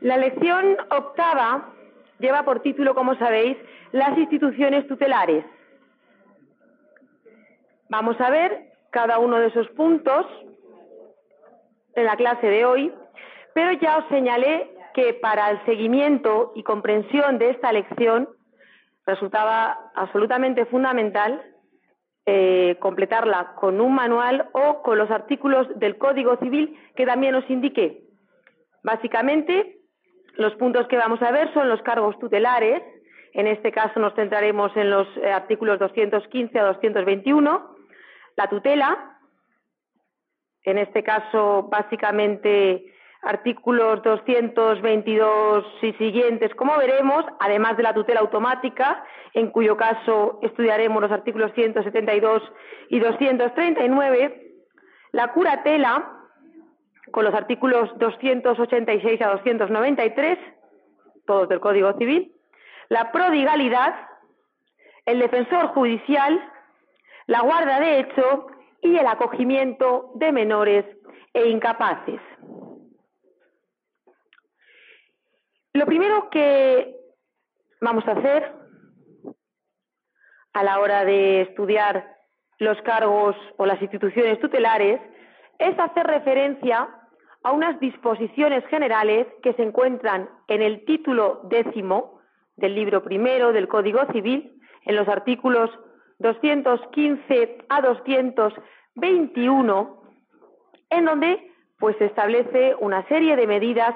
La lección octava lleva por título, como sabéis, las instituciones tutelares. Vamos a ver cada uno de esos puntos en la clase de hoy, pero ya os señalé que para el seguimiento y comprensión de esta lección resultaba absolutamente fundamental eh, completarla con un manual o con los artículos del Código Civil que también os indiqué. Básicamente, los puntos que vamos a ver son los cargos tutelares. En este caso nos centraremos en los eh, artículos 215 a 221. La tutela, en este caso básicamente artículos 222 y siguientes, como veremos, además de la tutela automática, en cuyo caso estudiaremos los artículos 172 y 239, la curatela, con los artículos 286 a 293, todos del Código Civil, la prodigalidad, el defensor judicial, la guarda de hecho y el acogimiento de menores e incapaces. Lo primero que vamos a hacer a la hora de estudiar los cargos o las instituciones tutelares es hacer referencia a unas disposiciones generales que se encuentran en el título décimo del libro primero del Código Civil, en los artículos 215 a 221, en donde pues se establece una serie de medidas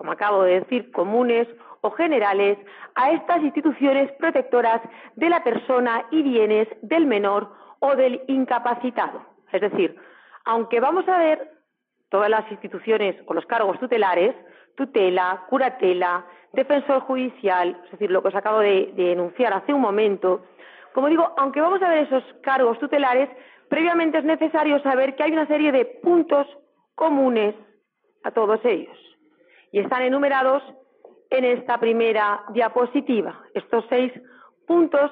como acabo de decir, comunes o generales a estas instituciones protectoras de la persona y bienes del menor o del incapacitado. Es decir, aunque vamos a ver todas las instituciones o los cargos tutelares, tutela, curatela, defensor judicial, es decir, lo que os acabo de, de enunciar hace un momento, como digo, aunque vamos a ver esos cargos tutelares, previamente es necesario saber que hay una serie de puntos comunes a todos ellos y están enumerados en esta primera diapositiva, estos seis puntos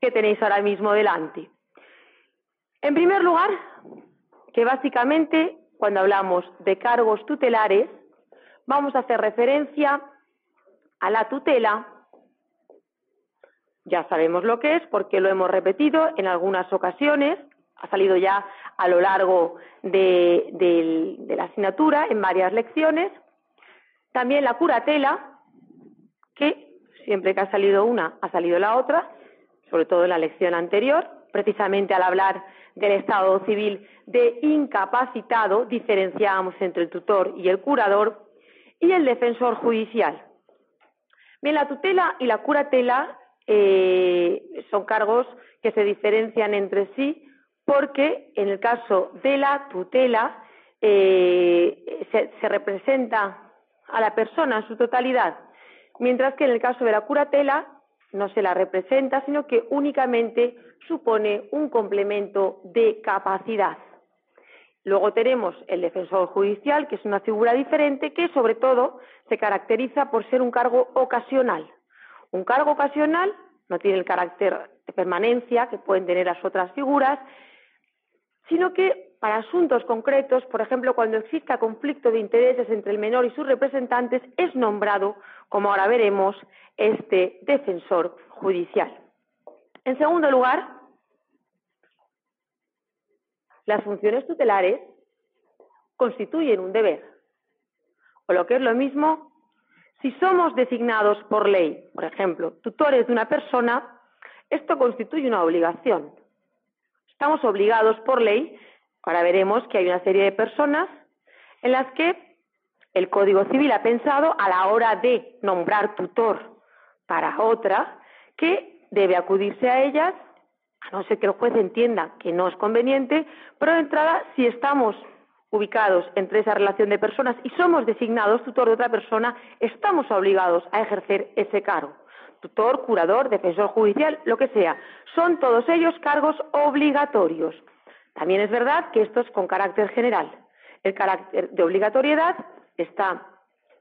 que tenéis ahora mismo delante. En primer lugar, que básicamente cuando hablamos de cargos tutelares, vamos a hacer referencia a la tutela. Ya sabemos lo que es porque lo hemos repetido en algunas ocasiones, ha salido ya a lo largo de, la asignatura en varias lecciones. También la curatela, que siempre que ha salido una, ha salido la otra, sobre todo en la lección anterior, precisamente al hablar del estado civil de incapacitado, diferenciamos entre el tutor y el curador, y el defensor judicial. Bien, la tutela y la curatela eh, son cargos que se diferencian entre sí porque en el caso de la tutela eh, se representa a la persona en su totalidad, mientras que en el caso de la curatela no se la representa, sino que únicamente supone un complemento de capacidad. Luego tenemos el defensor judicial, que es una figura diferente, que sobre todo se caracteriza por ser un cargo ocasional. Un cargo ocasional no tiene el carácter de permanencia que pueden tener las otras figuras, sino que para asuntos concretos, por ejemplo, cuando exista conflicto de intereses entre el menor y sus representantes, es nombrado, como ahora veremos, este defensor judicial. En segundo lugar, las funciones tutelares constituyen un deber, o lo que es lo mismo, si somos designados por ley, por ejemplo, tutores de una persona, esto constituye una obligación. Estamos obligados por ley Ahora veremos que hay una serie de personas en las que el Código Civil ha pensado a la hora de nombrar tutor para otra que debe acudirse a ellas a no ser que el juez entienda que no es conveniente, pero de entrada, si estamos ubicados entre esa relación de personas y somos designados tutor de otra persona, estamos obligados a ejercer ese cargo. Tutor, curador, defensor judicial, lo que sea. Son todos ellos cargos obligatorios. También es verdad que esto es con carácter general. El carácter de obligatoriedad está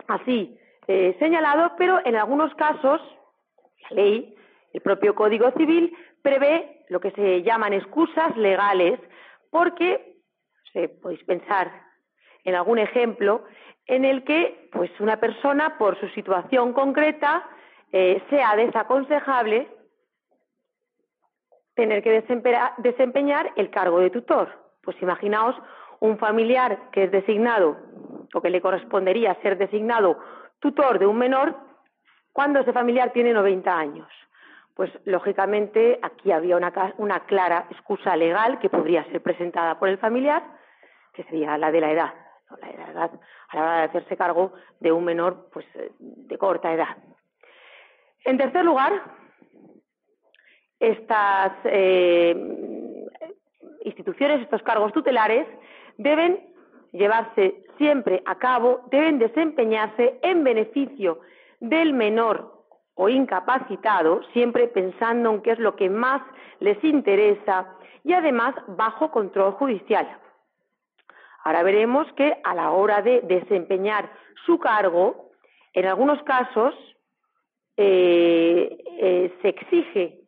así eh, señalado, pero en algunos casos la ley, el propio Código Civil, prevé lo que se llaman excusas legales, porque se podéis pensar en algún ejemplo en el que pues una persona por su situación concreta eh, sea desaconsejable tener que desempeñar el cargo de tutor. Pues imaginaos un familiar que es designado o que le correspondería ser designado tutor de un menor cuando ese familiar tiene 90 años. Pues lógicamente aquí había una, clara excusa legal que podría ser presentada por el familiar, que sería la de la edad, la edad a la hora de hacerse cargo de un menor pues de corta edad. En tercer lugar, estas eh, instituciones, estos cargos tutelares, deben llevarse siempre a cabo, deben desempeñarse en beneficio del menor o incapacitado, siempre pensando en qué es lo que más les interesa y además bajo control judicial. Ahora veremos que a la hora de desempeñar su cargo, en algunos casos eh, eh, se exige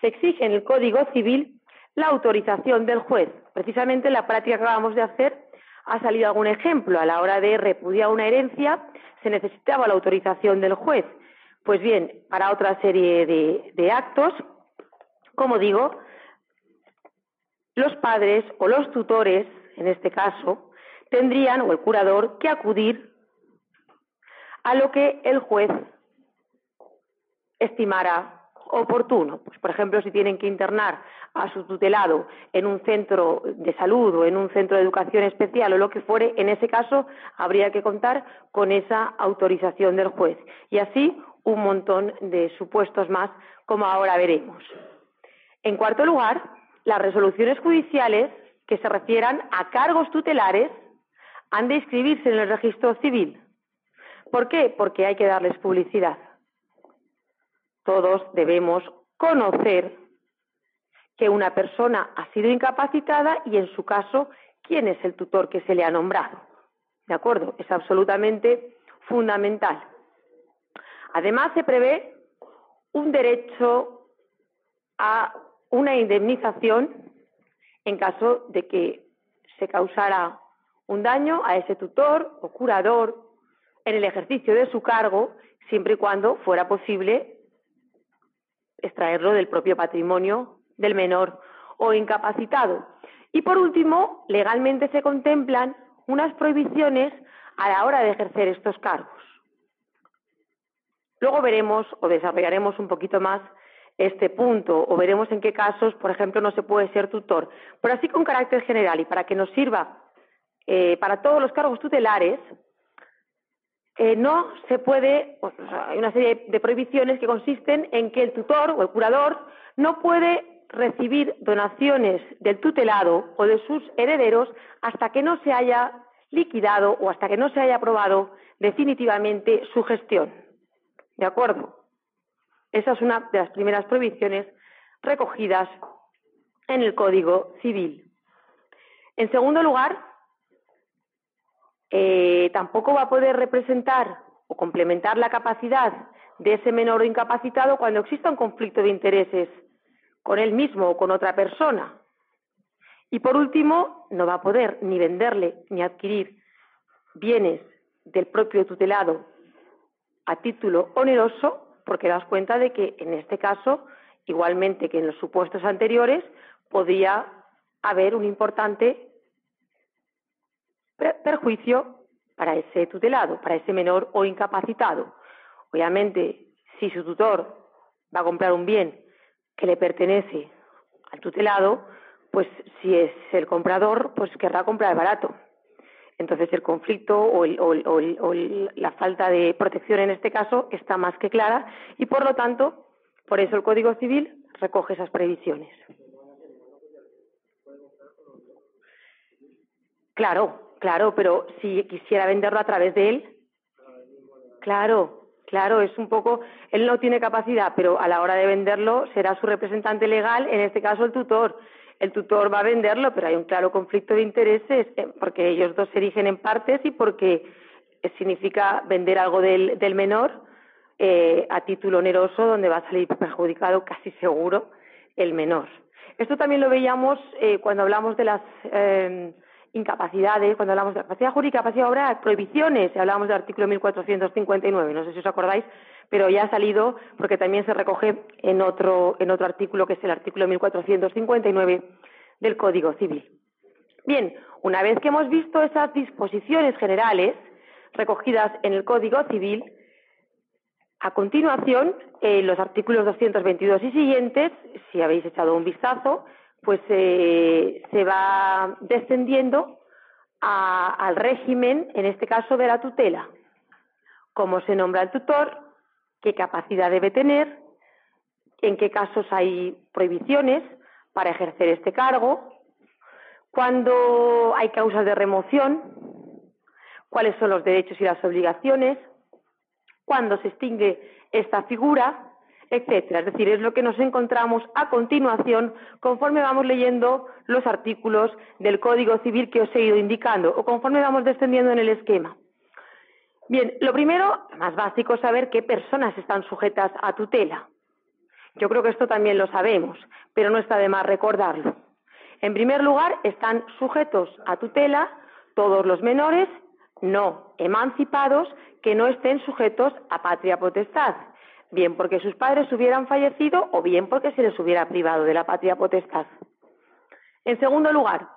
se exige en el Código Civil la autorización del juez. Precisamente en la práctica que acabamos de hacer ha salido algún ejemplo. A la hora de repudiar una herencia se necesitaba la autorización del juez. Pues bien, para otra serie de, actos, como digo, los padres o los tutores, en este caso, tendrían, o el curador, que acudir a lo que el juez estimara oportuno. Pues, por ejemplo, si tienen que internar a su tutelado en un centro de salud o en un centro de educación especial o lo que fuere, en ese caso habría que contar con esa autorización del juez. Y así un montón de supuestos más, como ahora veremos. En cuarto lugar, las resoluciones judiciales que se refieran a cargos tutelares han de inscribirse en el registro civil. ¿Por qué? Porque hay que darles publicidad todos debemos conocer que una persona ha sido incapacitada y, en su caso, quién es el tutor que se le ha nombrado. ¿De acuerdo? Es absolutamente fundamental. Además, se prevé un derecho a una indemnización en caso de que se causara un daño a ese tutor o curador en el ejercicio de su cargo, siempre y cuando fuera posible extraerlo del propio patrimonio del menor o incapacitado. Y por último, legalmente se contemplan unas prohibiciones a la hora de ejercer estos cargos. Luego veremos o desarrollaremos un poquito más este punto o veremos en qué casos, por ejemplo, no se puede ser tutor. Pero así con carácter general y para que nos sirva eh, para todos los cargos tutelares, eh, no se puede, pues, hay una serie de prohibiciones que consisten en que el tutor o el curador no puede recibir donaciones del tutelado o de sus herederos hasta que no se haya liquidado o hasta que no se haya aprobado definitivamente su gestión. ¿De acuerdo? Esa es una de las primeras prohibiciones recogidas en el Código Civil. En segundo lugar, eh, tampoco va a poder representar o complementar la capacidad de ese menor incapacitado cuando exista un conflicto de intereses con él mismo o con otra persona. Y por último, no va a poder ni venderle ni adquirir bienes del propio tutelado a título oneroso, porque das cuenta de que en este caso, igualmente que en los supuestos anteriores, podría haber un importante perjuicio para ese tutelado, para ese menor o incapacitado. Obviamente, si su tutor va a comprar un bien que le pertenece al tutelado, pues si es el comprador, pues querrá comprar barato. Entonces el conflicto o, la falta de protección en este caso está más que clara y por lo tanto, por eso el Código Civil recoge esas previsiones. Claro, claro, pero si quisiera venderlo a través de él, claro, claro, es un poco, él no tiene capacidad, pero a la hora de venderlo será su representante legal, en este caso el tutor. El tutor va a venderlo, pero hay un claro conflicto de intereses, eh, porque ellos dos se erigen en partes y porque significa vender algo del, del menor eh, a título oneroso, donde va a salir perjudicado casi seguro el menor. Esto también lo veíamos eh, cuando hablamos de las eh, incapacidades, cuando hablamos de capacidad jurídica, capacidad obrar, prohibiciones, hablábamos del artículo 1459, no sé si os acordáis, pero ya ha salido porque también se recoge en otro, en otro artículo que es el artículo 1459 del Código Civil. Bien, una vez que hemos visto esas disposiciones generales recogidas en el Código Civil, a continuación, en los artículos 222 y siguientes, si habéis echado un vistazo, pues eh, se va descendiendo al régimen, en este caso de la tutela. Cómo se nombra el tutor, qué capacidad debe tener, en qué casos hay prohibiciones para ejercer este cargo, cuándo hay causas de remoción, cuáles son los derechos y las obligaciones, cuándo se extingue esta figura etcétera. Es decir, es lo que nos encontramos a continuación conforme vamos leyendo los artículos del Código Civil que os he ido indicando o conforme vamos descendiendo en el esquema. Bien, lo primero, más básico, es saber qué personas están sujetas a tutela. Yo creo que esto también lo sabemos, pero no está de más recordarlo. En primer lugar, están sujetos a tutela todos los menores no emancipados que no estén sujetos a patria potestad bien porque sus padres hubieran fallecido o bien porque se les hubiera privado de la patria potestad. En segundo lugar,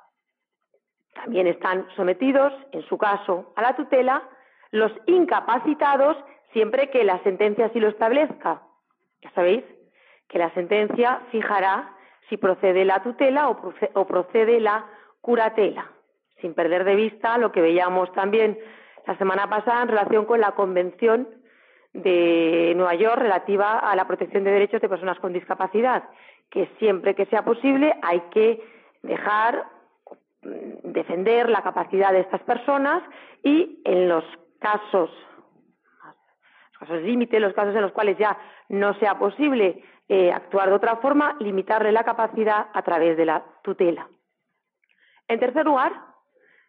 también están sometidos, en su caso, a la tutela los incapacitados siempre que la sentencia así lo establezca. Ya sabéis que la sentencia fijará si procede la tutela o procede la curatela, sin perder de vista lo que veíamos también la semana pasada en relación con la Convención de Nueva York relativa a la protección de derechos de personas con discapacidad, que siempre que sea posible hay que dejar mm, defender la capacidad de estas personas y en los casos los casos límite, los casos en los cuales ya no sea posible eh, actuar de otra forma, limitarle la capacidad a través de la tutela. En tercer lugar,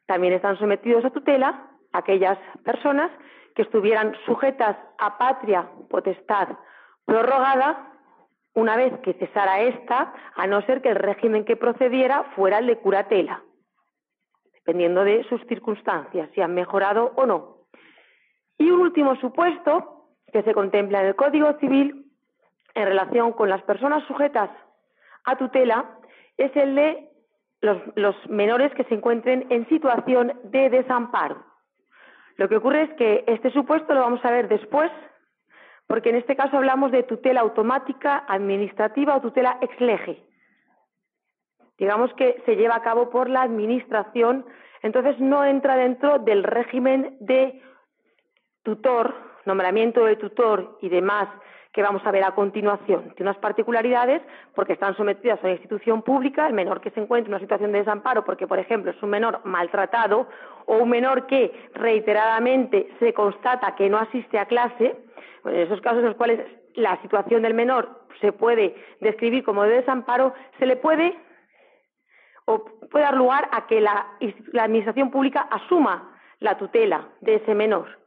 también están sometidos a tutela aquellas personas que estuvieran sujetas a patria potestad prorrogada una vez que cesara esta, a no ser que el régimen que procediera fuera el de curatela, dependiendo de sus circunstancias, si han mejorado o no. Y un último supuesto que se contempla en el Código Civil en relación con las personas sujetas a tutela es el de los, menores que se encuentren en situación de desamparo. Lo que ocurre es que este supuesto lo vamos a ver después, porque en este caso hablamos de tutela automática, administrativa o tutela ex lege. Digamos que se lleva a cabo por la administración, entonces no entra dentro del régimen de tutor, nombramiento de tutor y demás que vamos a ver a continuación. Tiene unas particularidades porque están sometidas a una institución pública, el menor que se encuentra en una situación de desamparo porque, por ejemplo, es un menor maltratado o un menor que reiteradamente se constata que no asiste a clase, en esos casos en los cuales la situación del menor se puede describir como de desamparo, se le puede o puede dar lugar a que la administración pública asuma la tutela de ese menor.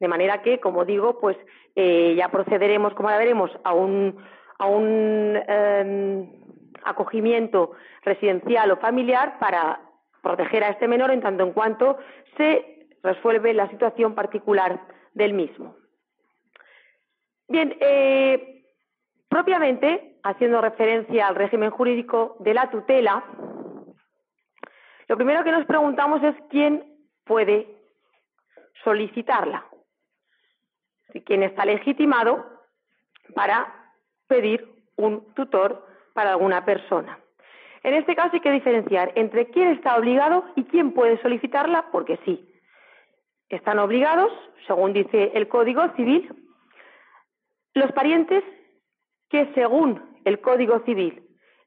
De manera que, como digo, pues eh, ya procederemos, como la veremos, a un, a un em, acogimiento residencial o familiar para proteger a este menor en tanto en cuanto se resuelve la situación particular del mismo. Bien, eh, propiamente, haciendo referencia al régimen jurídico de la tutela, lo primero que nos preguntamos es quién puede solicitarla quién está legitimado para pedir un tutor para alguna persona. En este caso hay que diferenciar entre quién está obligado y quién puede solicitarla, porque sí. Están obligados, según dice el Código Civil, los parientes que según el Código Civil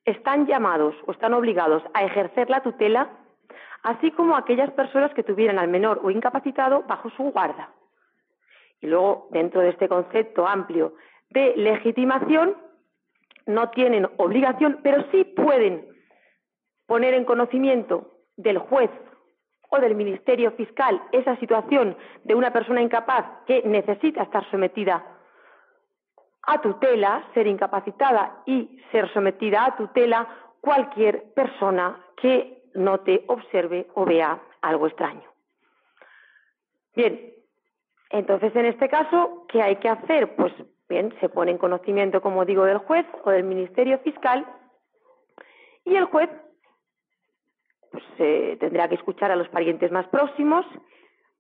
están llamados o están obligados a ejercer la tutela, así como aquellas personas que tuvieran al menor o incapacitado bajo su guarda. Y luego, dentro de este concepto amplio de legitimación, no tienen obligación, pero sí pueden poner en conocimiento del juez o del Ministerio Fiscal esa situación de una persona incapaz que necesita estar sometida a tutela, ser incapacitada y ser sometida a tutela cualquier persona que note, observe o vea algo extraño. Bien, entonces en este caso, ¿qué hay que hacer? Pues bien, se pone en conocimiento, como digo, del juez o del Ministerio Fiscal y el juez pues, tendrá que escuchar a los parientes más próximos,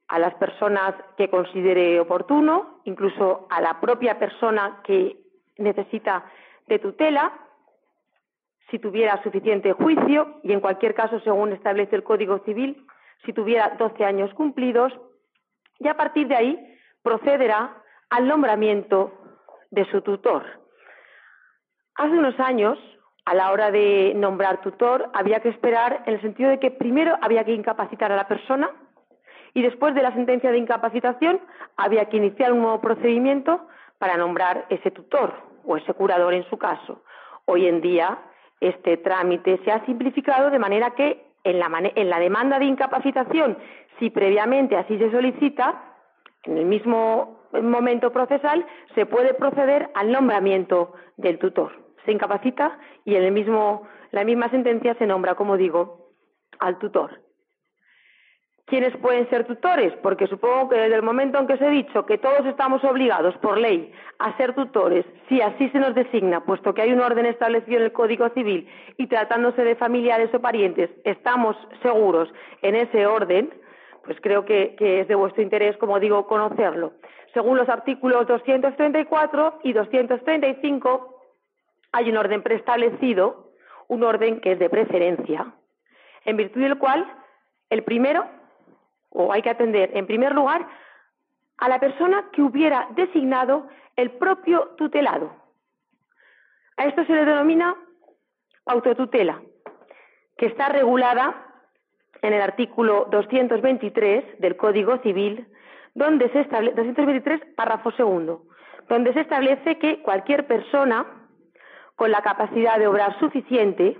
a las personas que considere oportuno, incluso a la propia persona que necesita de tutela, si tuviera suficiente juicio y, en cualquier caso, según establece el Código Civil, si tuviera 12 años cumplidos, y a partir de ahí procederá al nombramiento de su tutor. Hace unos años, a la hora de nombrar tutor, había que esperar en el sentido de que primero había que incapacitar a la persona y después de la sentencia de incapacitación había que iniciar un nuevo procedimiento para nombrar ese tutor o ese curador en su caso. Hoy en día este trámite se ha simplificado de manera que en la, demanda de incapacitación, si previamente así se solicita, en el mismo momento procesal se puede proceder al nombramiento del tutor se incapacita y en el mismo, la misma sentencia se nombra, como digo, al tutor. ¿Quiénes pueden ser tutores? Porque supongo que desde el momento en que os he dicho que todos estamos obligados por ley a ser tutores, si así se nos designa, puesto que hay un orden establecido en el Código Civil y tratándose de familiares o parientes, estamos seguros en ese orden, pues creo que, que es de vuestro interés, como digo, conocerlo. Según los artículos 234 y 235 hay un orden preestablecido, un orden que es de preferencia, en virtud del cual el primero, o hay que atender en primer lugar, a la persona que hubiera designado el propio tutelado. A esto se le denomina autotutela, que está regulada en el artículo 223 del Código Civil, donde se establece, 223, párrafo segundo, donde se establece que cualquier persona con la capacidad de obrar suficiente,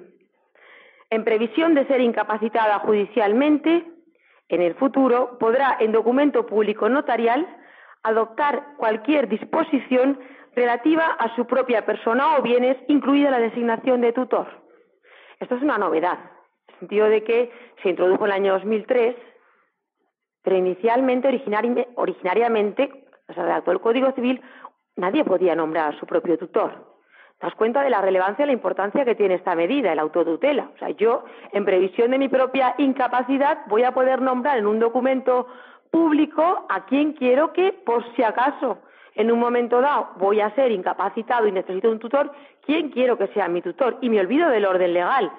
en previsión de ser incapacitada judicialmente, en el futuro podrá, en documento público notarial, adoptar cualquier disposición relativa a su propia persona o bienes, incluida la designación de tutor. Esto es una novedad, en el sentido de que se introdujo en el año 2003, pero inicialmente, originariamente, o sea, redactó el Código Civil, nadie podía nombrar a su propio tutor das cuenta de la relevancia y la importancia que tiene esta medida, el autotutela. O sea, yo, en previsión de mi propia incapacidad, voy a poder nombrar en un documento público a quien quiero que, por si acaso, en un momento dado voy a ser incapacitado y necesito un tutor, quién quiero que sea mi tutor. Y me olvido del orden legal,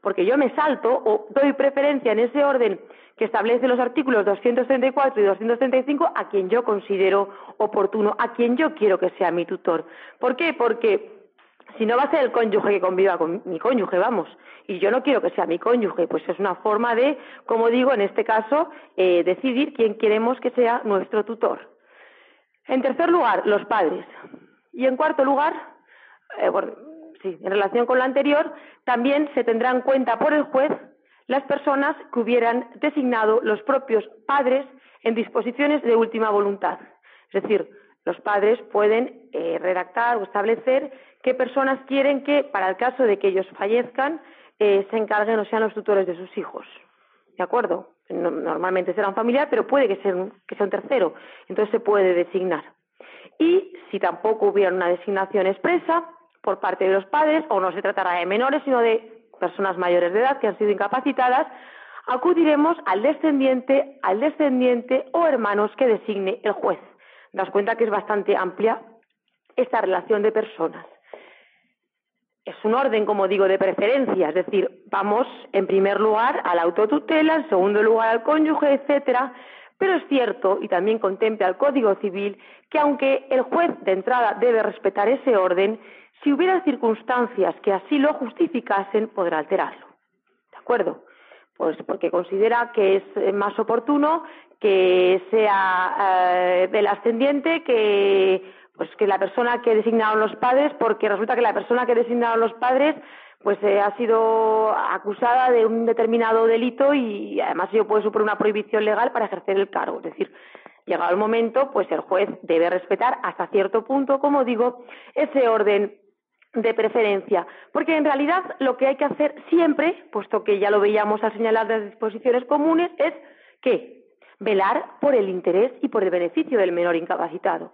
porque yo me salto o doy preferencia en ese orden que establece los artículos 234 y 235 a quien yo considero oportuno, a quien yo quiero que sea mi tutor. ¿Por qué? Porque si no va a ser el cónyuge que conviva con mi cónyuge, vamos, y yo no quiero que sea mi cónyuge, pues es una forma de, como digo, en este caso, eh, decidir quién queremos que sea nuestro tutor. En tercer lugar, los padres. Y en cuarto lugar, eh, sí, en relación con lo anterior, también se tendrá en cuenta por el juez las personas que hubieran designado los propios padres en disposiciones de última voluntad. Es decir, los padres pueden eh, redactar o establecer qué personas quieren que, para el caso de que ellos fallezcan, eh, se encarguen o sean los tutores de sus hijos. ¿De acuerdo? normalmente será un familiar, pero puede que sea, un, que sea un tercero. Entonces se puede designar. Y si tampoco hubiera una designación expresa por parte de los padres, o no se tratará de menores, sino de personas mayores de edad que han sido incapacitadas, acudiremos al descendiente, al descendiente o hermanos que designe el juez. Das cuenta que es bastante amplia esta relación de personas es un orden, como digo, de preferencia, es decir, vamos en primer lugar a la autotutela, en segundo lugar al cónyuge, etcétera, pero es cierto, y también contempla el Código Civil, que aunque el juez de entrada debe respetar ese orden, Si hubiera circunstancias que así lo justificasen, podrá alterarlo. ¿De acuerdo? Pues porque considera que es eh, más oportuno que sea eh, ascendiente que pues que la persona que designaron los padres, porque resulta que la persona que designaron los padres pues eh, ha sido acusada de un determinado delito y además ello puede suponer una prohibición legal para ejercer el cargo. Es decir, llegado el momento, pues el juez debe respetar hasta cierto punto, como digo, ese orden de preferencia, porque en realidad lo que hay que hacer siempre, puesto que ya lo veíamos al señalar las disposiciones comunes, es que velar por el interés y por el beneficio del menor incapacitado.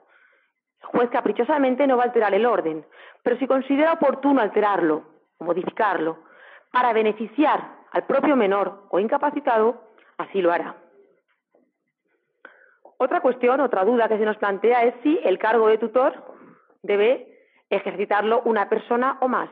El juez caprichosamente no va a alterar el orden, pero si considera oportuno alterarlo o modificarlo para beneficiar al propio menor o incapacitado, así lo hará. Otra cuestión, otra duda que se nos plantea es si el cargo de tutor debe ejercitarlo una persona o más.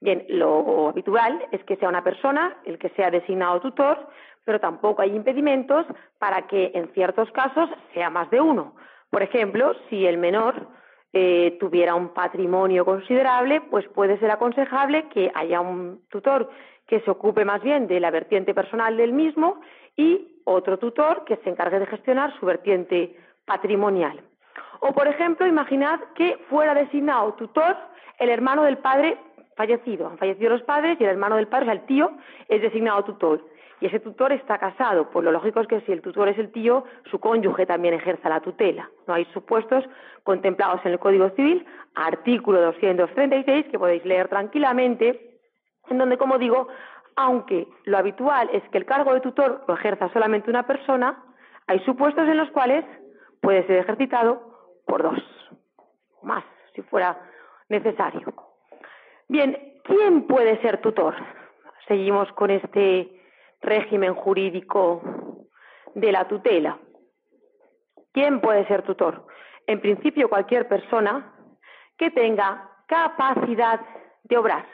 Bien, lo habitual es que sea una persona el que sea designado tutor, pero tampoco hay impedimentos para que en ciertos casos sea más de uno. Por ejemplo, si el menor eh, tuviera un patrimonio considerable, pues puede ser aconsejable que haya un tutor que se ocupe más bien de la vertiente personal del mismo y otro tutor que se encargue de gestionar su vertiente patrimonial. O, por ejemplo, imaginad que fuera designado tutor el hermano del padre fallecido. Han fallecido los padres y el hermano del padre, o sea, el tío, es designado tutor y ese tutor está casado, pues lo lógico es que si el tutor es el tío, su cónyuge también ejerza la tutela. No hay supuestos contemplados en el Código Civil, artículo 236, que podéis leer tranquilamente, en donde, como digo, aunque lo habitual es que el cargo de tutor lo ejerza solamente una persona, hay supuestos en los cuales puede ser ejercitado por dos, más, si fuera necesario. Bien, ¿quién puede ser tutor? Seguimos con este régimen jurídico de la tutela. ¿Quién puede ser tutor? En principio, cualquier persona que tenga capacidad de obrar.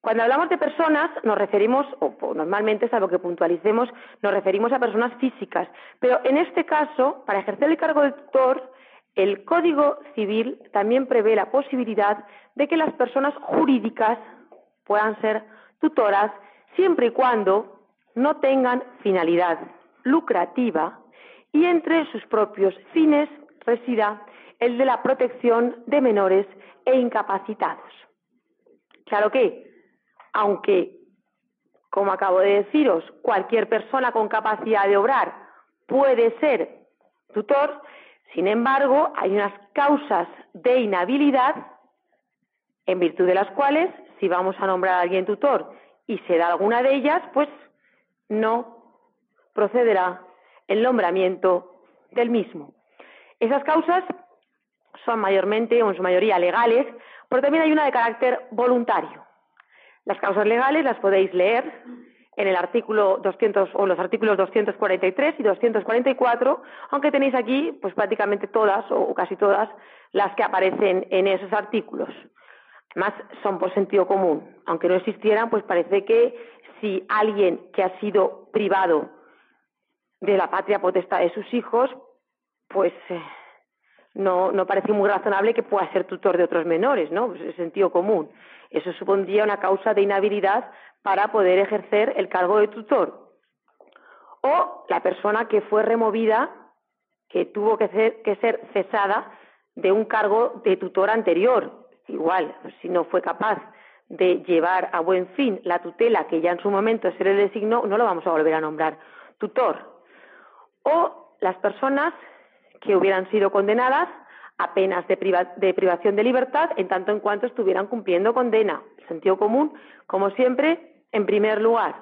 Cuando hablamos de personas, nos referimos, o normalmente, salvo que puntualicemos, nos referimos a personas físicas. Pero en este caso, para ejercer el cargo de tutor, el Código Civil también prevé la posibilidad de que las personas jurídicas puedan ser tutoras siempre y cuando no tengan finalidad lucrativa y entre sus propios fines resida el de la protección de menores e incapacitados. Claro que, aunque, como acabo de deciros, cualquier persona con capacidad de obrar puede ser tutor, sin embargo, hay unas causas de inhabilidad en virtud de las cuales, si vamos a nombrar a alguien tutor y se da alguna de ellas, pues no procederá el nombramiento del mismo. Esas causas son mayormente o en su mayoría legales, pero también hay una de carácter voluntario. Las causas legales las podéis leer en el artículo 200 o los artículos 243 y 244, aunque tenéis aquí pues prácticamente todas o casi todas las que aparecen en esos artículos. Además, son por sentido común. Aunque no existieran, pues parece que si alguien que ha sido privado de la patria potestad de sus hijos, pues eh, no, no parece muy razonable que pueda ser tutor de otros menores, ¿no? Pues es sentido común. Eso supondría una causa de inhabilidad para poder ejercer el cargo de tutor. O la persona que fue removida, que tuvo que ser, que ser cesada de un cargo de tutor anterior, igual, si no fue capaz de llevar a buen fin la tutela que ya en su momento se le designó, no lo vamos a volver a nombrar tutor. O las personas que hubieran sido condenadas a penas de, de privación de libertad en tanto en cuanto estuvieran cumpliendo condena. Sentido común, como siempre, en primer lugar.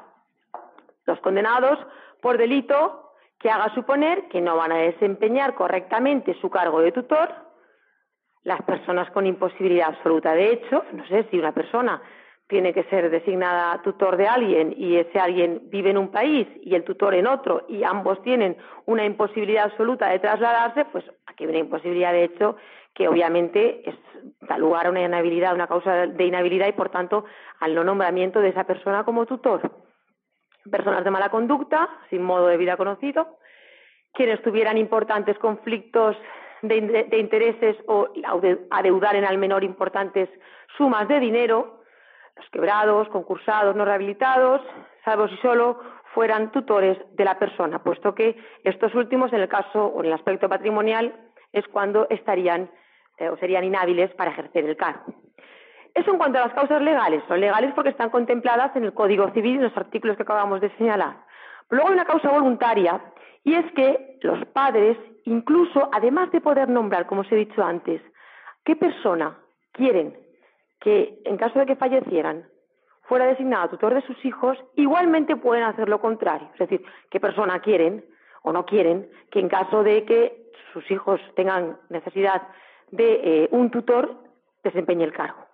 Los condenados por delito que haga suponer que no van a desempeñar correctamente su cargo de tutor las personas con imposibilidad absoluta. De hecho, no sé si una persona tiene que ser designada tutor de alguien y ese alguien vive en un país y el tutor en otro y ambos tienen una imposibilidad absoluta de trasladarse, pues aquí hay una imposibilidad de hecho que obviamente da lugar a una inhabilidad, una causa de inhabilidad y por tanto al no nombramiento de esa persona como tutor. Personas de mala conducta, sin modo de vida conocido, quienes tuvieran importantes conflictos de, intereses o adeudar en al menor importantes sumas de dinero, los quebrados, concursados, no rehabilitados, salvo si solo fueran tutores de la persona, puesto que estos últimos, en el caso o en el aspecto patrimonial, es cuando estarían eh, o serían inhábiles para ejercer el cargo. Eso en cuanto a las causas legales. Son legales porque están contempladas en el Código Civil y en los artículos que acabamos de señalar. luego hay una causa voluntaria y es que los padres, incluso además de poder nombrar, como os he dicho antes, qué persona quieren que en caso de que fallecieran fuera designado tutor de sus hijos, igualmente pueden hacer lo contrario. Es decir, qué persona quieren o no quieren que en caso de que sus hijos tengan necesidad de eh, un tutor, desempeñe el cargo.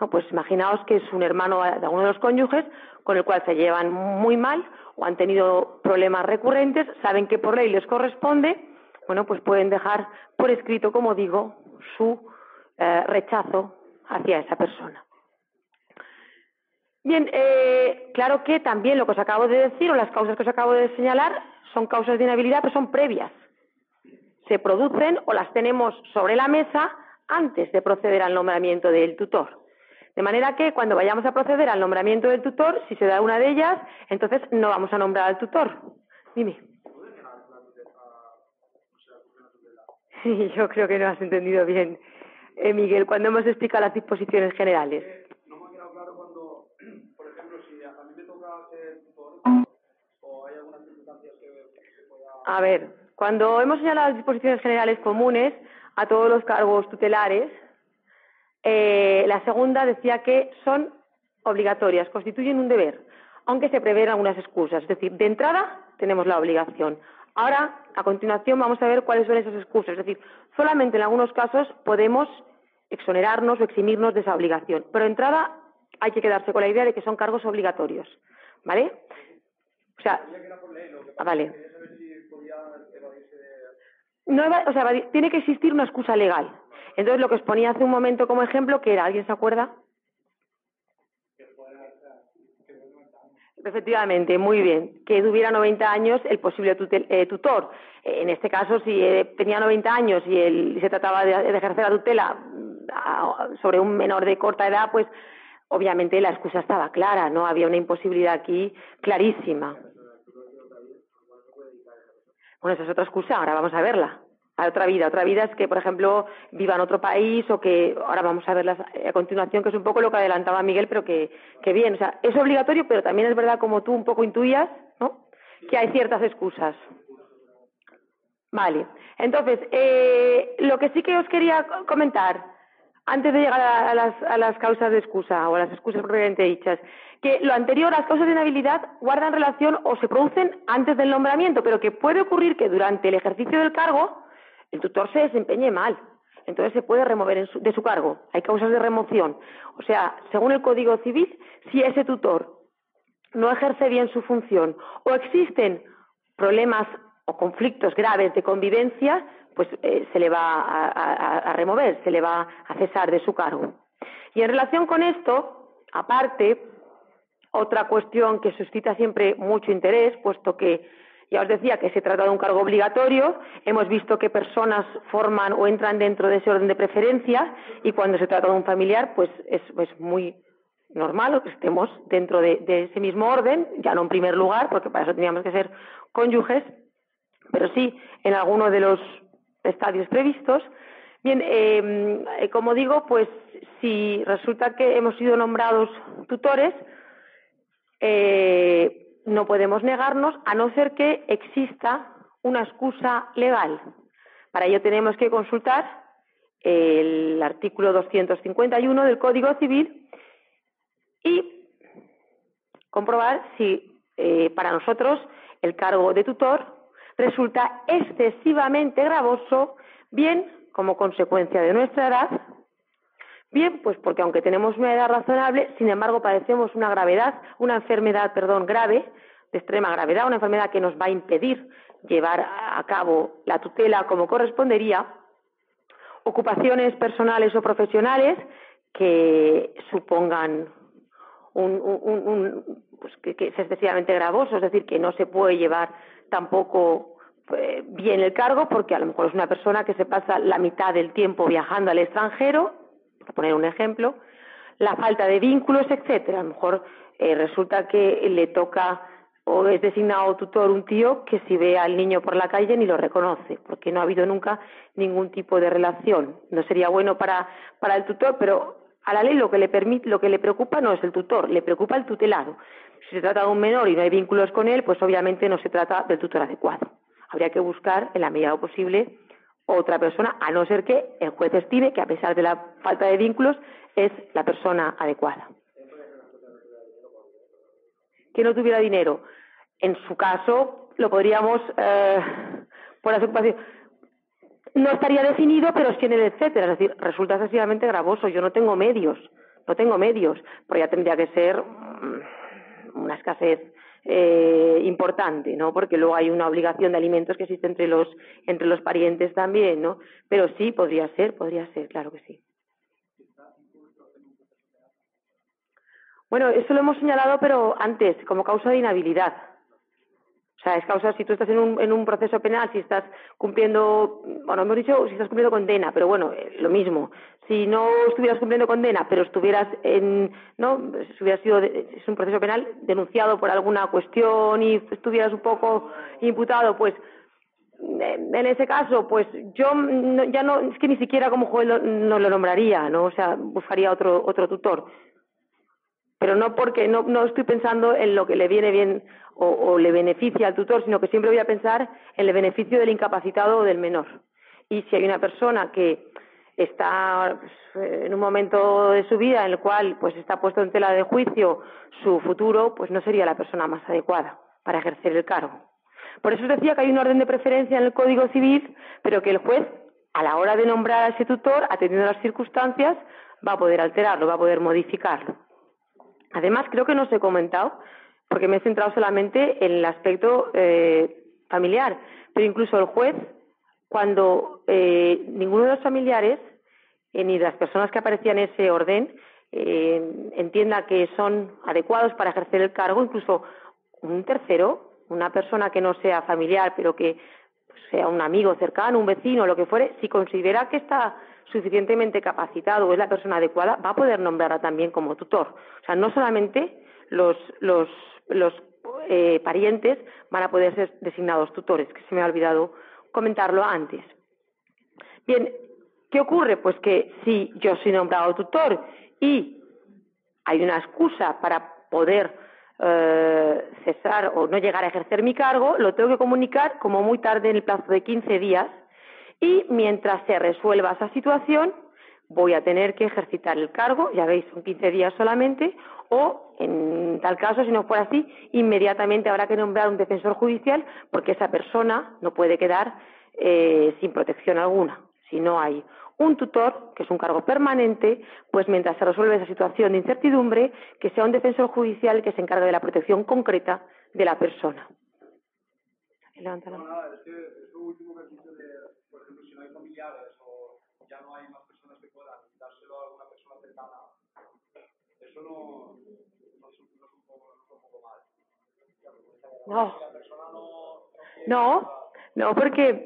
No, pues imaginaos que es un hermano de alguno de los cónyuges con el cual se llevan muy mal o han tenido problemas recurrentes, saben que por ley les corresponde, bueno, pues pueden dejar por escrito, como digo, su eh, rechazo hacia esa persona. Bien, eh, claro que también lo que os acabo de decir o las causas que os acabo de señalar son causas de inhabilidad, pero son previas. Se producen o las tenemos sobre la mesa antes de proceder al nombramiento del tutor. De manera que cuando vayamos a proceder al nombramiento del tutor, si se da una de ellas, entonces no vamos a nombrar al tutor. Dime. Sí, yo creo que no has entendido bien, eh, Miguel, cuando hemos explicado las disposiciones generales. No me ha quedado claro cuando, por ejemplo, si a mí me toca ser tutor o hay algunas circunstancias que, se pueda... A ver, cuando hemos señalado las disposiciones generales comunes a todos los cargos tutelares, eh, la segunda decía que son obligatorias, constituyen un deber, aunque se prevén algunas excusas. Es decir, de entrada tenemos la obligación. Ahora, a continuación, vamos a ver cuáles son esas excusas. Es decir, solamente en algunos casos podemos exonerarnos o eximirnos de esa obligación. Pero de entrada hay que quedarse con la idea de que son cargos obligatorios. ¿Vale? O sea, ah, vale. No, o sea, tiene que existir una excusa legal. Entonces, lo que os ponía hace un momento como ejemplo, que era, ¿alguien se acuerda? Efectivamente, muy bien. Que tuviera 90 años el posible eh, tutor. En este caso, si eh, tenía 90 años y él, se trataba de, ejercer la tutela mm, sobre un menor de corta edad, pues obviamente la excusa estaba clara, ¿no? Había una imposibilidad aquí clarísima. Bueno, esa es otra excusa, ahora vamos a verla a otra vida. Otra vida es que, por ejemplo, viva en otro país o que ahora vamos a ver a continuación, que es un poco lo que adelantaba Miguel, pero que, bien. O sea, es obligatorio, pero también es verdad, como tú un poco intuías, ¿no? Que hay ciertas excusas. Vale. Entonces, eh, lo que sí que os quería comentar, antes de llegar a, las, a las causas de excusa o a las excusas propiamente dichas, que lo anterior, las causas de inhabilidad, guardan relación o se producen antes del nombramiento, pero que puede ocurrir que durante el ejercicio del cargo el tutor se desempeñe mal, entonces se puede remover de su cargo. Hay causas de remoción. O sea, según el Código Civil, si ese tutor no ejerce bien su función o existen problemas o conflictos graves de convivencia, pues eh, se le va a, remover, se le va a cesar de su cargo. Y en relación con esto, aparte, otra cuestión que suscita siempre mucho interés, puesto que ya os decía que se trata de un cargo obligatorio. Hemos visto que personas forman o entran dentro de ese orden de preferencia y cuando se trata de un familiar, pues es, muy normal que estemos dentro de, ese mismo orden, ya no en primer lugar, porque para eso teníamos que ser cónyuges, pero sí en alguno de los estadios previstos. Bien, em, eh, como digo, pues si resulta que hemos sido nombrados tutores, eh, no podemos negarnos a no ser que exista una excusa legal. Para ello tenemos que consultar el artículo 251 del Código Civil y comprobar si eh, para nosotros el cargo de tutor resulta excesivamente gravoso, bien como consecuencia de nuestra edad, Bien, pues porque aunque tenemos una edad razonable, sin embargo padecemos una gravedad, una enfermedad, perdón, grave, de extrema gravedad, una enfermedad que nos va a impedir llevar a cabo la tutela como correspondería, ocupaciones personales o profesionales que supongan un, pues que, es excesivamente gravoso, es decir, que no se puede llevar tampoco eh, bien el cargo porque a lo mejor es una persona que se pasa la mitad del tiempo viajando al extranjero, por poner un ejemplo, la falta de vínculos, etcétera. A lo mejor eh, resulta que le toca o es designado tutor un tío que si ve al niño por la calle ni lo reconoce, porque no ha habido nunca ningún tipo de relación. No sería bueno para, para el tutor, pero a la ley lo que le permite, lo que le preocupa no es el tutor, le preocupa el tutelado. Si se trata de un menor y no hay vínculos con él, pues obviamente no se trata del tutor adecuado. Habría que buscar, en la medida posible, otra persona, a no ser que el juez estime que, a pesar de la falta de vínculos, es la persona adecuada que no tuviera dinero. En su caso, lo podríamos, eh, por ocupación, no estaría definido, pero sí en el etcétera. Es decir, resulta excesivamente gravoso. Yo no tengo medios, no tengo medios, pero ya tendría que ser mm, una escasez eh, importante, ¿no? Porque luego hay una obligación de alimentos que existe entre los entre los parientes también, ¿no? Pero sí podría ser, podría ser, claro que sí. Bueno, eso lo hemos señalado, pero antes, como causa de inhabilidad. O sea, es causa, si tú estás en un, en un proceso penal, si estás cumpliendo, bueno, hemos dicho si estás cumpliendo condena, pero bueno, eh, lo mismo. Si no estuvieras cumpliendo condena, pero estuvieras en, ¿no? Si hubiera sido, es un proceso penal denunciado por alguna cuestión y estuvieras un poco imputado, pues en ese caso, pues yo ya no, es que ni siquiera como juez no lo nombraría, ¿no? O sea, buscaría otro, otro tutor pero no porque no, no estoy pensando en lo que le viene bien o, le beneficia al tutor, sino que siempre voy a pensar en el beneficio del incapacitado o del menor. Y si hay una persona que está pues, en un momento de su vida en el cual pues está puesto en tela de juicio su futuro, pues no sería la persona más adecuada para ejercer el cargo. Por eso os decía que hay un orden de preferencia en el Código Civil, pero que el juez, a la hora de nombrar a ese tutor, atendiendo a las circunstancias, va a poder alterarlo, va a poder modificarlo. Además, creo que no os he comentado, porque me he centrado solamente en el aspecto eh, familiar, pero incluso el juez, cuando eh, ninguno de los familiares, eh, ni las personas que aparecían en ese orden, entienda que son adecuados para ejercer el cargo, incluso un tercero, una persona que no sea familiar, pero que sea un amigo cercano, un vecino, lo que fuere, si considera que está suficientemente capacitado o es la persona adecuada, va a poder nombrarla también como tutor. O sea, no solamente los, los, los eh, parientes van a poder ser designados tutores, que se me ha olvidado comentarlo antes. Bien, ¿qué ocurre? Pues que si yo soy nombrado tutor y hay una excusa para poder eh, cesar o no llegar a ejercer mi cargo, lo tengo que comunicar como muy tarde en el plazo de 15 días y mientras se resuelva esa situación voy a tener que ejercitar el cargo, ya veis, son 15 días solamente, o en tal caso, si no fuera así, inmediatamente habrá que nombrar un defensor judicial porque esa persona no puede quedar eh, sin protección alguna. Si no hay un tutor, que es un cargo permanente, pues mientras se resuelve esa situación de incertidumbre, que sea un defensor judicial que se encargue de la protección concreta de la persona. o ya no hay más personas que puedan dárselo a alguna persona cercana, eso no, no, es, un, poco, mal. No. No, no, porque...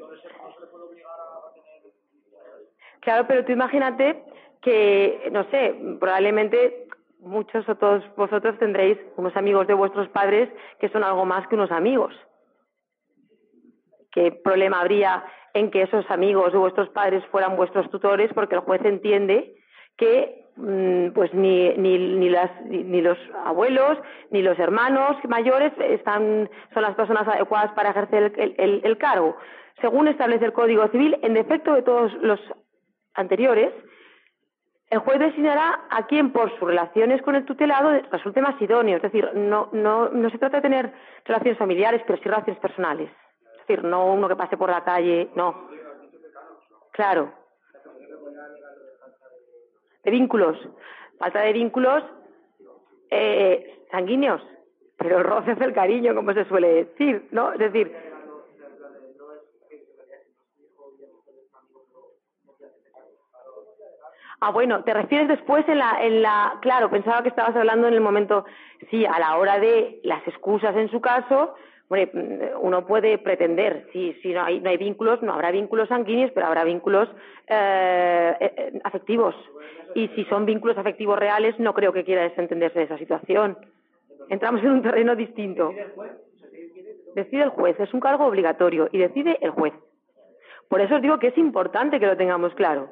Claro, pero tú imagínate que, no sé, probablemente muchos o todos vosotros tendréis unos amigos de vuestros padres que son algo más que unos amigos. ¿Qué problema habría en que esos amigos de vuestros padres fueran vuestros tutores, porque el juez entiende que pues ni, ni, ni, las, ni, los abuelos ni los hermanos mayores están, son las personas adecuadas para ejercer el, el, cargo. Según establece el Código Civil, en defecto de todos los anteriores, el juez designará a quien por sus relaciones con el tutelado resulte más idóneo. Es decir, no, no, no se trata de tener relaciones familiares, pero sí relaciones personales decir, no uno que pase por la calle, no. Claro. De vínculos. Falta de vínculos eh, sanguíneos. Pero roce es el cariño, como se suele decir, ¿no? Es decir, Ah, bueno, te refieres después en la, en la, claro, pensaba que estabas hablando en el momento, sí, a la hora de las excusas en su caso, mm, uno puede pretender, si, si no, hay, no hay vínculos, no habrá vínculos sanguíneos, pero habrá vínculos eh, eh, afectivos. Y si son vínculos afectivos reales, no creo que quiera desentenderse de esa situación. Entramos en un terreno distinto. Decide el juez, es un cargo obligatorio y decide el juez. Por eso os digo que es importante que lo tengamos claro.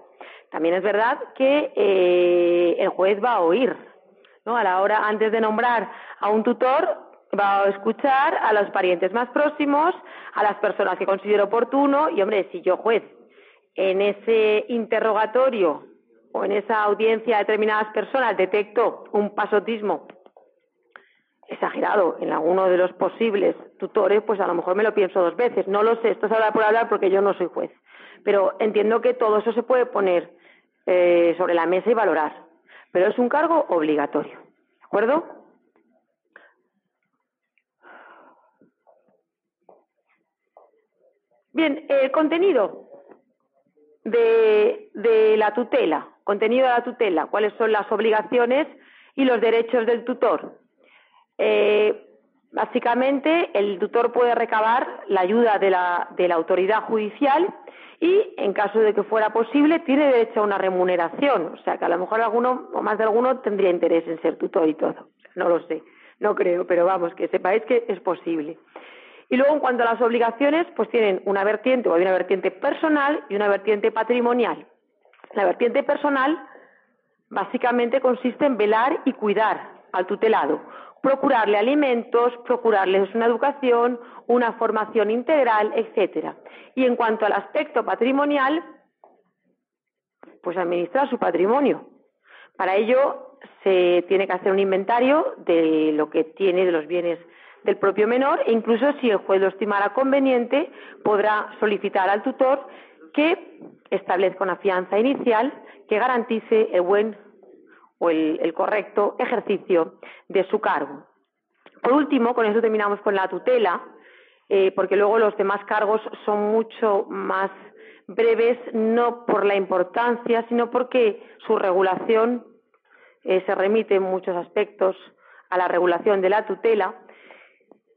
También es verdad que eh, el juez va a oír, ¿no? A la hora, antes de nombrar a un tutor, va a escuchar a los parientes más próximos, a las personas que considere oportuno, y hombre, si yo juez en ese interrogatorio o en esa audiencia de determinadas personas detecto un pasotismo exagerado en alguno de los posibles tutores, pues a lo mejor me lo pienso dos veces. No lo sé, esto es hablar por hablar porque yo no soy juez. Pero entiendo que todo eso se puede poner eh, sobre la mesa y valorar. Pero es un cargo obligatorio. ¿De acuerdo? Bien, el contenido de, la tutela, contenido de la tutela, cuáles son las obligaciones y los derechos del tutor. Eh, básicamente, el tutor puede recabar la ayuda de la, de la autoridad judicial y, en caso de que fuera posible, tiene derecho a una remuneración. O sea, que a lo mejor alguno o más de alguno tendría interés en ser tutor y todo. No lo sé, no creo, pero vamos, que sepáis que es posible. Y luego, en cuanto a las obligaciones, pues tienen una vertiente, o hay una vertiente personal y una vertiente patrimonial. La vertiente personal básicamente consiste en velar y cuidar al tutelado, procurarle alimentos, procurarles una educación, una formación integral, etcétera. Y en cuanto al aspecto patrimonial, pues administrar su patrimonio. Para ello se tiene que hacer un inventario de lo que tiene de los bienes del propio menor e incluso si el juez lo estimara conveniente podrá solicitar al tutor que establezca una fianza inicial que garantice el buen o el, correcto ejercicio de su cargo. Por último, con eso terminamos con la tutela, eh, porque luego los demás cargos son mucho más breves, no por la importancia, sino porque su regulación eh, se remite en muchos aspectos a la regulación de la tutela.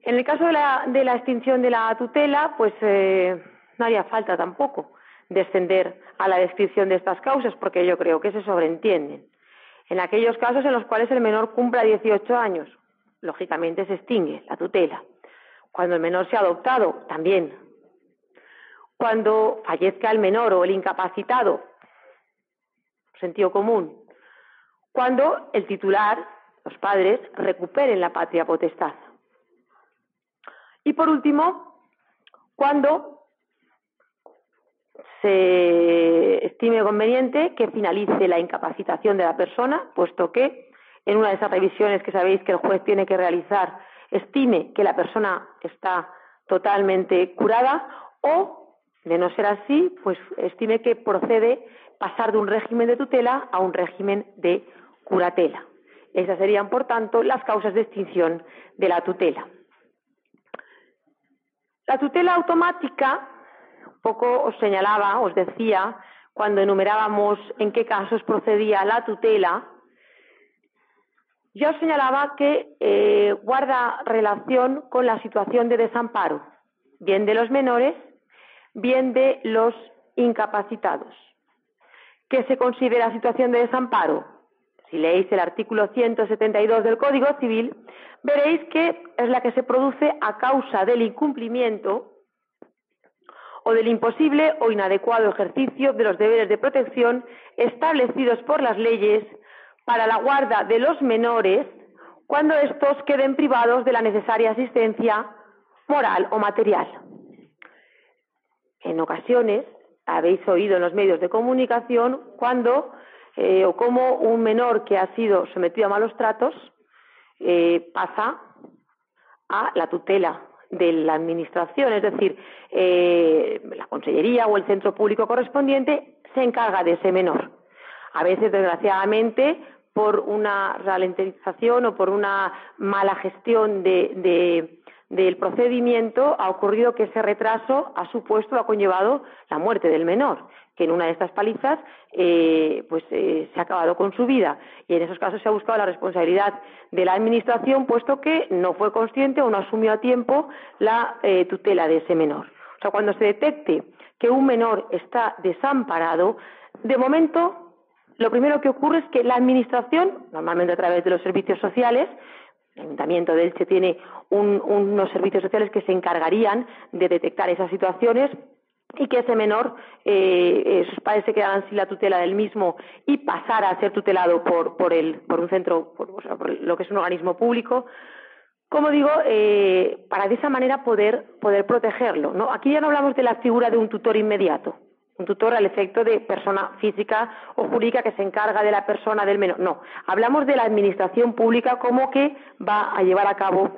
En el caso de la, de la extinción de la tutela, pues eh, no haría falta tampoco descender a la descripción de estas causas, porque yo creo que se sobreentienden. En aquellos casos en los cuales el menor cumpla 18 años, lógicamente se extingue la tutela. Cuando el menor sea adoptado, también. Cuando fallezca el menor o el incapacitado, sentido común. Cuando el titular, los padres, recuperen la patria potestad. Y por último, cuando se estime conveniente que finalice la incapacitación de la persona, puesto que en una de esas revisiones que sabéis que el juez tiene que realizar estime que la persona está totalmente curada o, de no ser así, pues estime que procede pasar de un régimen de tutela a un régimen de curatela. Esas serían, por tanto, las causas de extinción de la tutela. La tutela automática poco os señalaba, os decía, cuando enumerábamos en qué casos procedía la tutela, yo os señalaba que eh, guarda relación con la situación de desamparo, bien de los menores, bien de los incapacitados. ¿Qué se considera situación de desamparo? Si leéis el artículo 172 del Código Civil, veréis que es la que se produce a causa del incumplimiento o del imposible o inadecuado ejercicio de los deberes de protección establecidos por las leyes para la guarda de los menores cuando estos queden privados de la necesaria asistencia moral o material. En ocasiones habéis oído en los medios de comunicación cuando eh, o cómo un menor que ha sido sometido a malos tratos eh, pasa a la tutela de la Administración, es decir, eh, la Consellería o el centro público correspondiente se encarga de ese menor. A veces, desgraciadamente, por una ralentización o por una mala gestión de, del procedimiento ha ocurrido que ese retraso ha supuesto, ha conllevado la muerte del menor, que en una de estas palizas eh, pues eh, se ha acabado con su vida. Y en esos casos se ha buscado la responsabilidad de la Administración, puesto que no fue consciente o no asumió a tiempo la eh, tutela de ese menor. O sea, cuando se detecte que un menor está desamparado, de momento lo primero que ocurre es que la Administración, normalmente a través de los servicios sociales, Ayuntamiento de Elche tiene unos servicios sociales que se encargarían de detectar esas situaciones y que ese menor, eh, eh, sus padres se quedaran sin la tutela del mismo y pasara a ser tutelado por, por, el, por un centro, por, lo que es un organismo público, como digo, eh, para de esa manera poder, poder protegerlo. ¿no? Aquí ya no hablamos de la figura de un tutor inmediato, un tutor al efecto de persona física o jurídica que se encarga de la persona del menor. No, hablamos de la administración pública como que va a llevar a cabo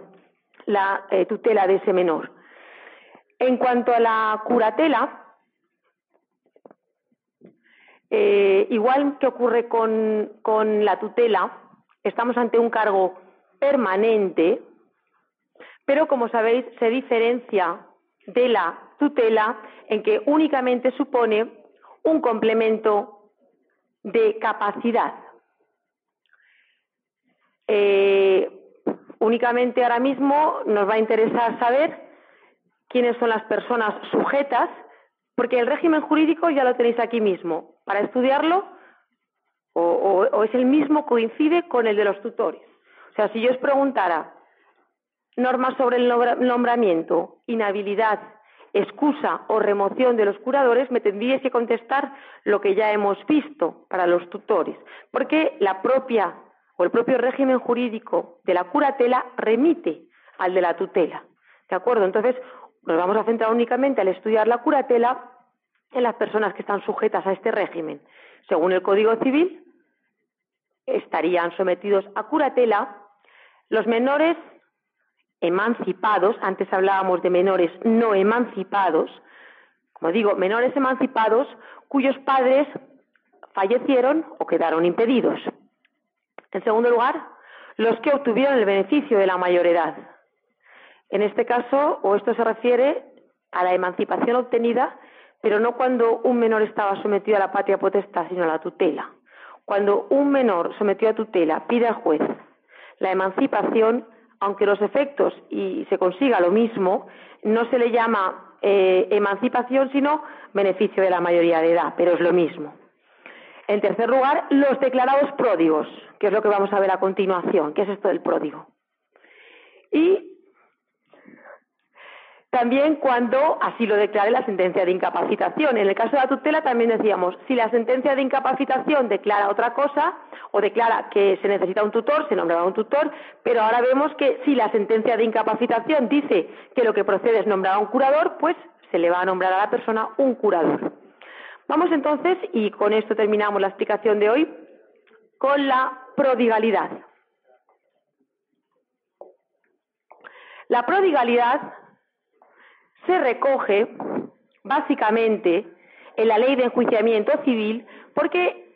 la eh, tutela de ese menor. En cuanto a la curatela, eh, igual que ocurre con, con la tutela, estamos ante un cargo permanente, pero como sabéis se diferencia de la tutela en que únicamente supone un complemento de capacidad. Eh, únicamente ahora mismo nos va a interesar saber quiénes son las personas sujetas, porque el régimen jurídico ya lo tenéis aquí mismo. Para estudiarlo, o, o es el mismo, coincide con el de los tutores. O sea, si yo os preguntara normas sobre el nombramiento, inhabilidad, excusa o remoción de los curadores, me tendríais que contestar lo que ya hemos visto para los tutores, porque la propia o el propio régimen jurídico de la curatela remite al de la tutela. ¿De acuerdo? Entonces, nos vamos a centrar únicamente al estudiar la curatela en las personas que están sujetas a este régimen. Según el Código Civil, estarían sometidos a curatela los menores emancipados, antes hablábamos de menores no emancipados, como digo, menores emancipados cuyos padres fallecieron o quedaron impedidos. En segundo lugar, los que obtuvieron el beneficio de la mayor edad. En este caso, o esto se refiere a la emancipación obtenida, pero no cuando un menor estaba sometido a la patria potestad, sino a la tutela. Cuando un menor sometido a tutela pide al juez la emancipación, aunque los efectos y se consiga lo mismo, no se le llama eh, emancipación, sino beneficio de la mayoría de edad, pero es lo mismo. En tercer lugar, los declarados pródigos, que es lo que vamos a ver a continuación, ¿qué es esto del pródigo. Y también cuando así lo declare la sentencia de incapacitación. En el caso de la tutela también decíamos, si la sentencia de incapacitación declara otra cosa o declara que se necesita un tutor, se nombrará un tutor, pero ahora vemos que si la sentencia de incapacitación dice que lo que procede es nombrar a un curador, pues se le va a nombrar a la persona un curador. Vamos entonces, y con esto terminamos la explicación de hoy, con la prodigalidad. La prodigalidad se recoge básicamente en la ley de enjuiciamiento civil porque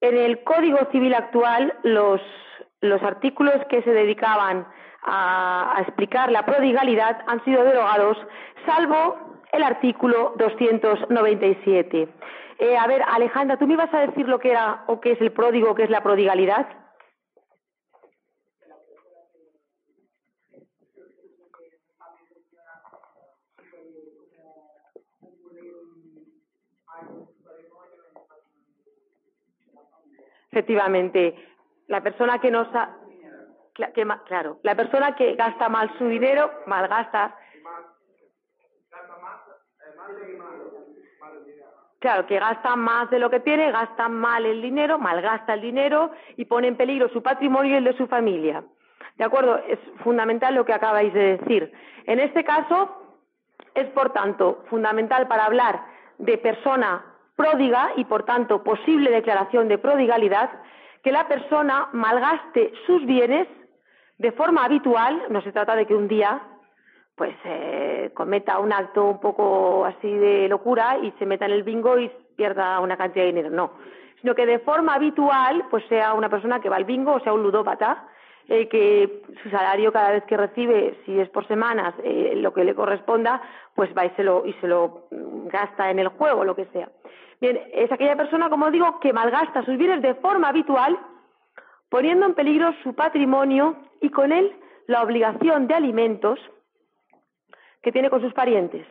en el Código Civil actual los, los artículos que se dedicaban a, a, explicar la prodigalidad han sido derogados, salvo el artículo 297. Eh, a ver, Alejandra, ¿tú me ibas a decir lo que era o qué es el pródigo, qué es la prodigalidad? Efectivamente, la persona que no que, claro, la persona que gasta mal su dinero, malgasta. Claro, que gasta más de lo que tiene, gasta mal el dinero, malgasta el dinero y pone en peligro su patrimonio y el de su familia. ¿De acuerdo? Es fundamental lo que acabáis de decir. En este caso, es por tanto fundamental para hablar de persona pródiga y, por tanto, posible declaración de prodigalidad, que la persona malgaste sus bienes de forma habitual, no se trata de que un día pues eh, cometa un acto un poco así de locura y se meta en el bingo y pierda una cantidad de dinero, no, sino que de forma habitual pues sea una persona que va al bingo o sea un ludópata eh, que su salario cada vez que recibe, si es por semanas, eh, lo que le corresponda, pues va y se lo, y se lo gasta en el juego, lo que sea. Bien, es aquella persona, como digo, que malgasta sus bienes de forma habitual, poniendo en peligro su patrimonio y con él la obligación de alimentos que tiene con sus parientes.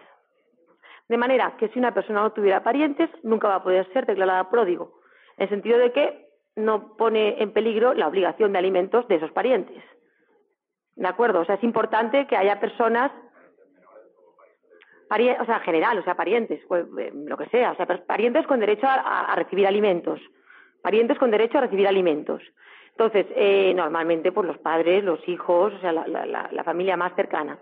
De manera que si una persona no tuviera parientes, nunca va a poder ser declarada pródigo, en el sentido de que no pone en peligro la obligación de alimentos de esos parientes. ¿De acuerdo? O sea, es importante que haya personas, o sea, general, o sea, parientes, eh, lo que sea, o sea, parientes con derecho a, recibir alimentos, parientes con derecho a recibir alimentos. Entonces, eh, normalmente, pues los padres, los hijos, o sea, la, familia más cercana.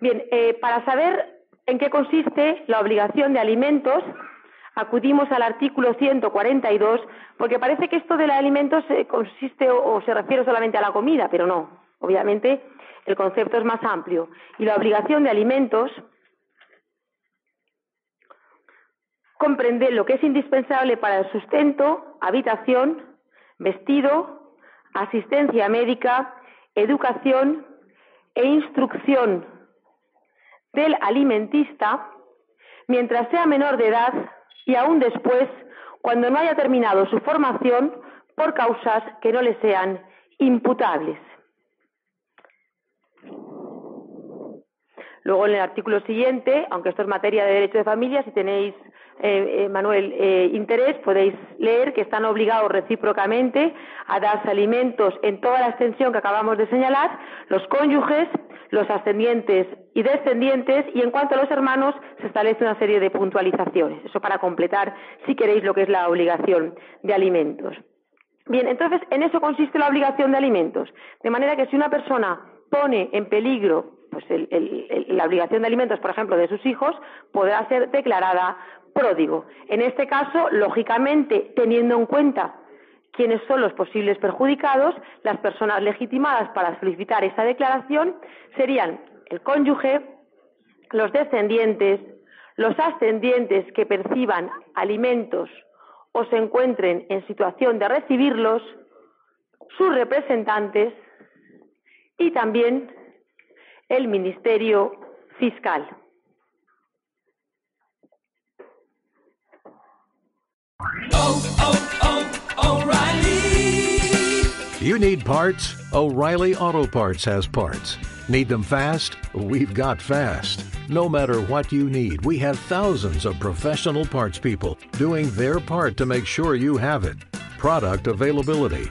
Bien, eh, para saber en qué consiste la obligación de alimentos, acudimos al artículo 142, porque parece que esto de los alimentos eh, consiste o, se refiere solamente a la comida, pero no. Obviamente el concepto es más amplio. Y la obligación de alimentos comprende lo que es indispensable para el sustento, habitación, vestido, asistencia médica, educación e instrucción del alimentista mientras sea menor de edad y aún después, cuando no haya terminado su formación por causas que no le sean imputables. Luego, en el artículo siguiente, aunque esto es materia de derecho de familia, si tenéis, eh, eh, Manuel, eh, interés, podéis leer que están obligados recíprocamente a darse alimentos en toda la extensión que acabamos de señalar, los cónyuges, los ascendientes y descendientes, y en cuanto a los hermanos, se establece una serie de puntualizaciones. Eso para completar, si queréis, lo que es la obligación de alimentos. Bien, entonces, en eso consiste la obligación de alimentos. De manera que si una persona pone en peligro pues la obligación de alimentos, por ejemplo, de sus hijos, podrá ser declarada pródigo. En este caso, lógicamente, teniendo en cuenta quiénes son los posibles perjudicados, las personas legitimadas para solicitar esa declaración serían el cónyuge, los descendientes, los ascendientes que perciban alimentos o se encuentren en situación de recibirlos, sus representantes y también el Ministerio Fiscal. You need parts? O'Reilly Auto Parts has parts. Need them fast? We've got fast. No matter what you need, we have thousands of professional parts people doing their part to make sure you have it. Product availability.